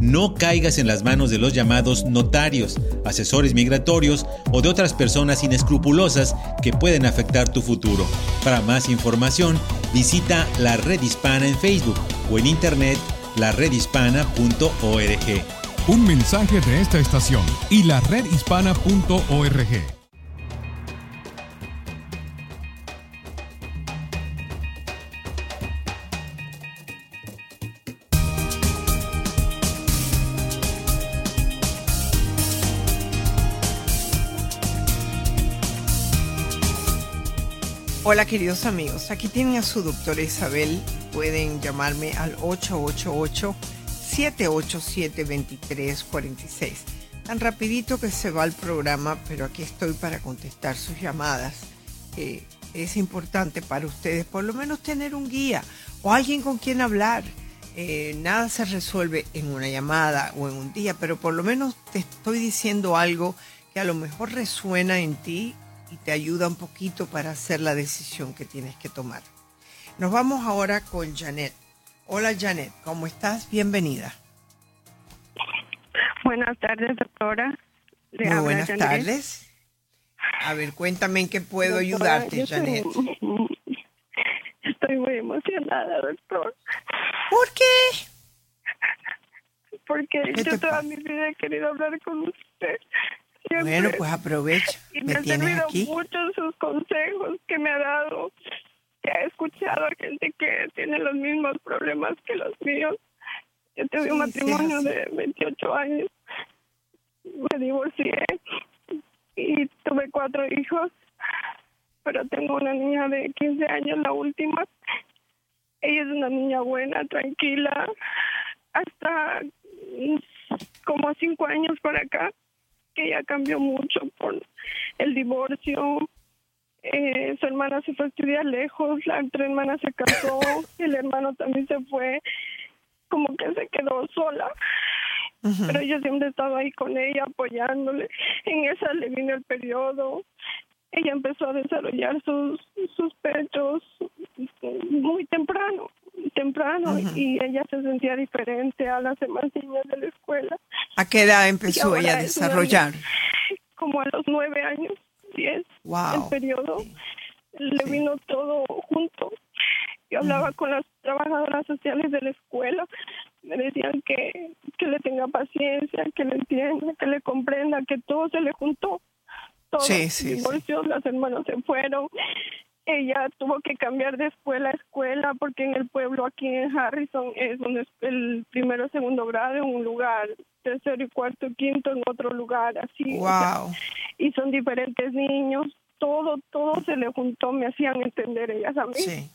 S9: No caigas en las manos de los llamados notarios, asesores migratorios o de otras personas inescrupulosas que pueden afectar tu futuro. Para más información, visita la Red Hispana en Facebook o en internet laredhispana.org.
S12: Un mensaje de esta estación y la redhispana.org.
S1: Hola queridos amigos, aquí tienen a su doctora Isabel. Pueden llamarme al 888-787-2346. Tan rapidito que se va el programa, pero aquí estoy para contestar sus llamadas. Eh, es importante para ustedes por lo menos tener un guía o alguien con quien hablar. Eh, nada se resuelve en una llamada o en un día, pero por lo menos te estoy diciendo algo que a lo mejor resuena en ti y te ayuda un poquito para hacer la decisión que tienes que tomar. Nos vamos ahora con Janet. Hola Janet, ¿cómo estás? Bienvenida.
S22: Buenas tardes, doctora.
S1: Le Muy buenas Janet. tardes. A ver, cuéntame en qué puedo doctora, ayudarte, Janet.
S22: Estoy, estoy muy emocionada, doctor.
S1: ¿Por qué?
S22: Porque yo toda mi vida he querido hablar con usted.
S1: Siempre. Bueno, pues aprovecha.
S22: Y
S1: me,
S22: me
S1: tienes aquí.
S22: muchos sus consejos que me ha dado. Que he escuchado a gente que tiene los mismos problemas que los míos. Yo tuve
S1: Sí,
S22: un matrimonio de 28 años. Me divorcié y tuve cuatro hijos. Pero tengo una niña de 15 años, la última. Ella es una niña buena, tranquila. Hasta como cinco años para acá que ella cambió mucho por el divorcio. Eh, su hermana se fue a estudiar lejos, la otra hermana se casó, el hermano también se fue, como que se quedó sola. Pero yo siempre he estado ahí con ella, apoyándole. En esa le vino el periodo. Ella empezó a desarrollar sus, sus pechos muy temprano, temprano, y ella se sentía diferente a las demás niñas de la escuela.
S1: ¿A qué edad empezó ella a desarrollar?
S22: Como a los nueve años, diez,
S1: Wow.
S22: el periodo. Le vino todo junto. Yo hablaba con las trabajadoras sociales de la escuela. Me decían que, que le tenga paciencia, que le entienda, que le comprenda, que todo se le juntó. Todo.
S1: Sí, sí,
S22: las hermanas se fueron. Ella tuvo que cambiar de escuela a escuela porque en el pueblo aquí en Harrison es donde es el primero segundo grado en un lugar, tercero y cuarto y quinto en otro lugar, así. o sea,
S1: Wow.
S22: y son diferentes niños, todo, todo se le juntó, me hacían entender ellas a mí.
S1: Sí.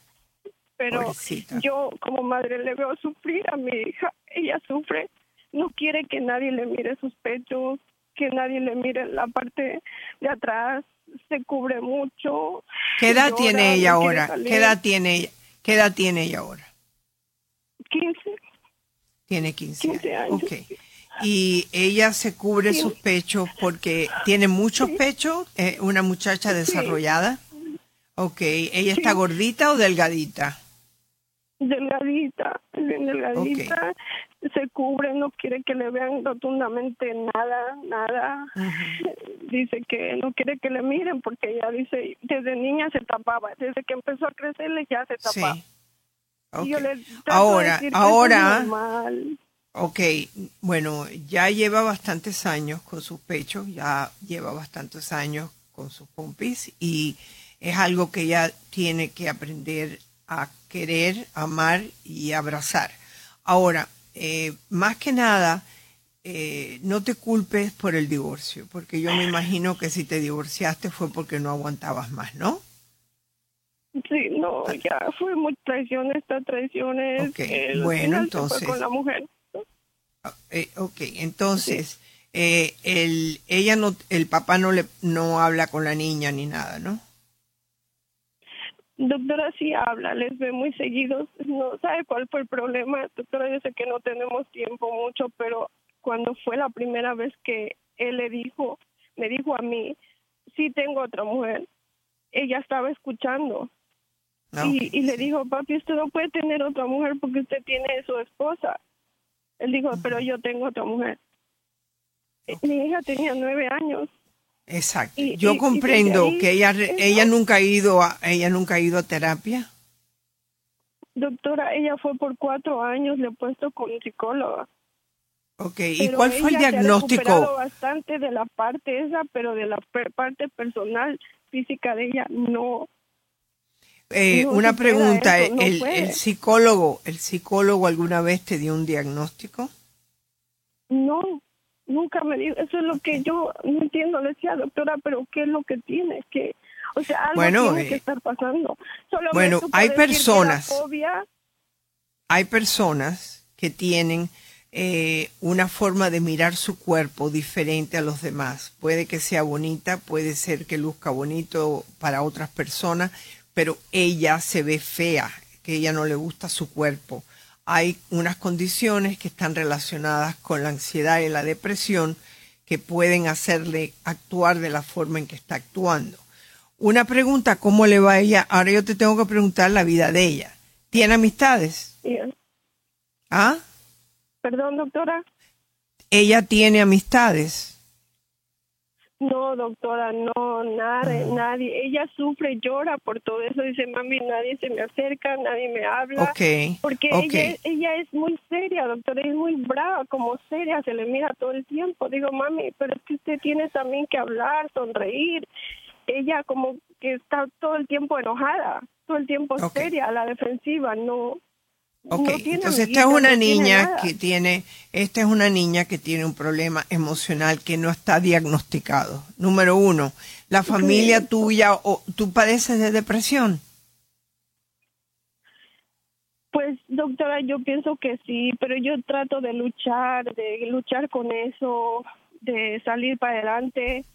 S22: Pero
S1: Pobrecita.
S22: yo como madre le veo sufrir a mi hija, ella sufre, no quiere que nadie le mire sus pechos, que nadie le mire la parte de atrás, se cubre mucho.
S1: ¿Qué edad
S22: llora,
S1: tiene ella
S22: no
S1: ahora? ¿Qué edad tiene ella? ¿Qué edad tiene ella ahora?
S22: 15.
S1: Tiene 15,
S22: 15 años.
S1: Ok. Y ella se cubre
S22: Sí.
S1: sus pechos porque tiene muchos pechos, eh, una muchacha desarrollada. Ok, ¿ella está gordita o delgadita?
S22: Delgadita, bien delgadita, se cubre, no quiere que le vean rotundamente nada, nada. Dice que no quiere que le miren porque ella dice, desde niña se tapaba, desde que empezó a crecerle ya se
S1: Sí.
S22: tapaba. Y yo le trato de
S1: Ahora, ahora,
S22: normal.
S1: ok, bueno, ya lleva bastantes años con sus pechos, ya lleva bastantes años con sus pompis y es algo que ella tiene que aprender a querer, amar y abrazar. Ahora, eh, más que nada, eh, no te culpes por el divorcio, porque yo me imagino que si te divorciaste fue porque no aguantabas más, ¿no?
S22: Sí, no, ya fue estas traiciones.
S1: Ok,
S22: eh, al
S1: bueno,
S22: se fue
S1: entonces-
S22: con la mujer.
S1: Eh, ok, entonces, eh, el, ella no, el papá no le, no habla con la niña ni nada, ¿no?
S22: Doctora sí habla, les ve muy seguidos. No sabe cuál fue el problema. Doctora, yo sé que no tenemos tiempo mucho, pero cuando fue la primera vez que él le dijo, me dijo a mí, sí tengo otra mujer, ella estaba escuchando.
S1: Ah,
S22: y, y le dijo, papi, usted no puede tener otra mujer porque usted tiene su esposa. Él dijo, pero yo tengo otra mujer. Mi hija tenía nueve años.
S1: Exacto.
S22: Y-
S1: Yo
S22: y-
S1: comprendo
S22: ahí,
S1: que ella, ella nunca ha ido a, ella nunca ha ido a terapia.
S22: Doctora, ella fue por cuatro años, le he puesto con psicóloga.
S1: Ok, ¿y
S22: Pero
S1: cuál fue el
S22: ella se ha recuperado
S1: diagnóstico?
S22: bastante de la parte esa, pero de la parte personal, física de ella, no.
S1: Eh,
S22: no
S1: una pregunta,
S22: eso, no
S1: el,
S22: puede.
S1: el psicólogo, ¿el psicólogo alguna vez te dio un diagnóstico?
S22: No, nunca me dijo. Eso es lo que yo no entiendo. Le decía, doctora, pero ¿qué es lo que tiene? que O sea, algo
S1: Bueno,
S22: tiene que
S1: eh,
S22: estar pasando. Solo
S1: bueno, hay
S22: que
S1: personas- Hay personas que tienen eh, una forma de mirar su cuerpo diferente a los demás. Puede que sea bonita, puede ser que luzca bonito para otras personas, pero ella se ve fea, que ella no le gusta su cuerpo. Hay unas condiciones que están relacionadas con la ansiedad y la depresión que pueden hacerle actuar de la forma en que está actuando. Una pregunta, ¿cómo le va a ella? Ahora yo te tengo que preguntar la vida de ella. ¿Tiene amistades? ¿Ah?
S22: Perdón, doctora.
S1: Ella tiene amistades.
S22: No, doctora, no, nada, nadie. Ella sufre, llora por todo eso. Dice, mami, nadie se me acerca, nadie me habla.
S1: Ok,
S22: Porque ella, ella es muy seria, doctora, es muy brava, como seria, se le mira todo el tiempo. Digo, mami, pero es que usted tiene también que hablar, sonreír. Ella como que está todo el tiempo enojada, todo el tiempo seria, a la defensiva, no.
S1: Ok,
S22: no
S1: entonces esta es una
S22: no
S1: niña que tiene, esta es una niña que tiene un problema emocional que no está diagnosticado. Número uno, la familia tuya o tú padeces de depresión.
S22: Pues, doctora, yo pienso que sí, pero yo trato de luchar, de luchar con eso, de salir para adelante.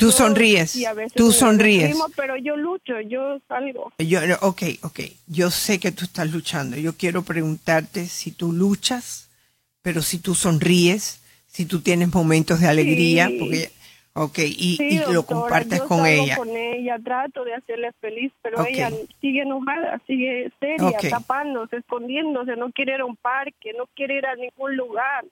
S1: Tú sonríes,
S22: sí, a veces
S1: tú sonríes.
S22: deprimo, pero yo lucho, yo salgo.
S1: Yo, ok, ok, yo sé que tú estás luchando. Yo quiero preguntarte si tú luchas, pero si tú sonríes, si tú tienes momentos de alegría,
S22: Sí.
S1: porque, ok, y,
S22: Sí,
S1: y lo
S22: doctora,
S1: compartes
S22: yo
S1: con
S22: salgo
S1: ella.
S22: con ella, trato de hacerle feliz, pero
S1: Ok.
S22: ella sigue enojada, sigue seria,
S1: Ok.
S22: tapándose, escondiéndose, no quiere ir a un parque, no quiere ir a ningún lugar.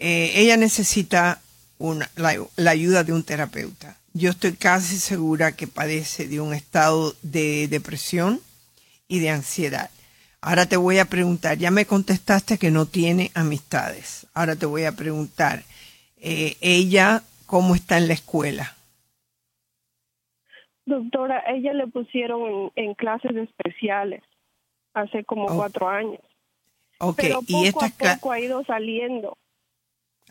S1: Eh, ella necesita una, la, la ayuda de un terapeuta. Yo estoy casi segura que padece de un estado de depresión y de ansiedad. Ahora te voy a preguntar, ya me contestaste que no tiene amistades. Ahora te voy a preguntar, eh, ella, ¿cómo está en la escuela?
S22: Doctora, ella le pusieron en, en clases especiales hace como
S1: Oh.
S22: cuatro años.
S1: Ok,
S22: pero
S1: y
S22: poco
S1: estas,
S22: a
S1: cla-
S22: poco ha ido saliendo.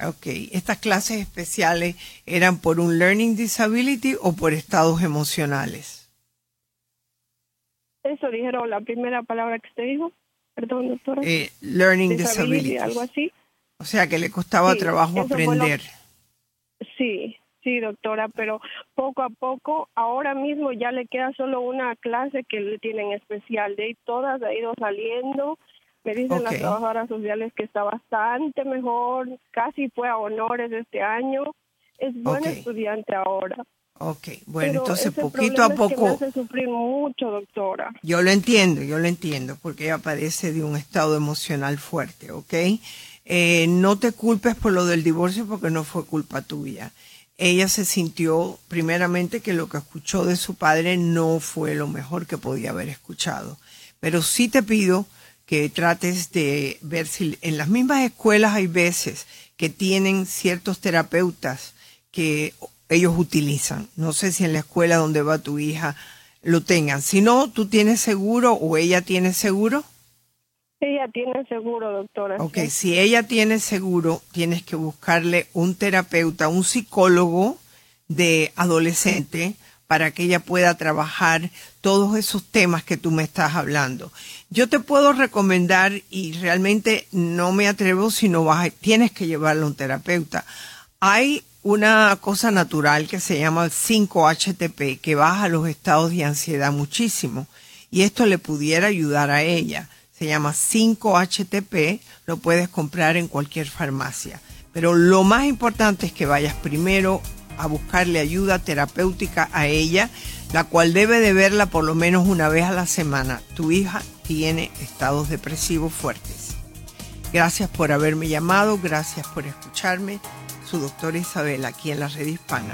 S1: Okay, estas clases especiales eran por un learning disability o por estados emocionales.
S22: Eso dijeron la primera palabra que usted dijo. Perdón, doctora.
S1: Eh, learning
S22: Disability,
S1: disabilities.
S22: algo así.
S1: O sea que le costaba
S22: Sí,
S1: trabajo
S22: fue lo-
S1: aprender.
S22: Sí, sí, doctora, pero poco a poco, ahora mismo ya le queda solo una clase que le tienen especial. De ahí todas ha ido saliendo. Me dicen las
S1: Ok.
S22: trabajadoras sociales que está bastante mejor, casi fue a honores este año. Es buena
S1: Ok.
S22: estudiante ahora.
S1: Ok, bueno,
S22: Pero
S1: entonces
S22: ese
S1: poquito a
S22: problema es que
S1: poco,
S22: me hace sufrir mucho, doctora.
S1: yo lo entiendo, yo lo entiendo, porque ella padece de un estado emocional fuerte, ¿ok? Eh, no te culpes por lo del divorcio porque no fue culpa tuya. Ella se sintió, primeramente, que lo que escuchó de su padre no fue lo mejor que podía haber escuchado. Pero sí te pido que trates de ver si en las mismas escuelas hay veces que tienen ciertos terapeutas que ellos utilizan. No sé si en la escuela donde va tu hija lo tengan. Si no, tú tienes seguro o ella tiene seguro.
S22: Ella tiene seguro, doctora.
S1: Ok,
S22: sí.
S1: si ella tiene seguro, tienes que buscarle un terapeuta, un psicólogo de adolescente para que ella pueda trabajar todos esos temas que tú me estás hablando. Yo te puedo recomendar y realmente no me atrevo si no vas, tienes que llevarle a un terapeuta. Hay una cosa natural que se llama el 5-HTP que baja los estados de ansiedad muchísimo y esto le pudiera ayudar a ella. Se llama 5-HTP, lo puedes comprar en cualquier farmacia. Pero lo más importante es que vayas primero a buscarle ayuda terapéutica a ella, la cual debe de verla por lo menos una vez a la semana. Tu hija tiene estados depresivos fuertes. Gracias por haberme llamado, gracias por escucharme. Su doctora Isabel aquí en la red hispana.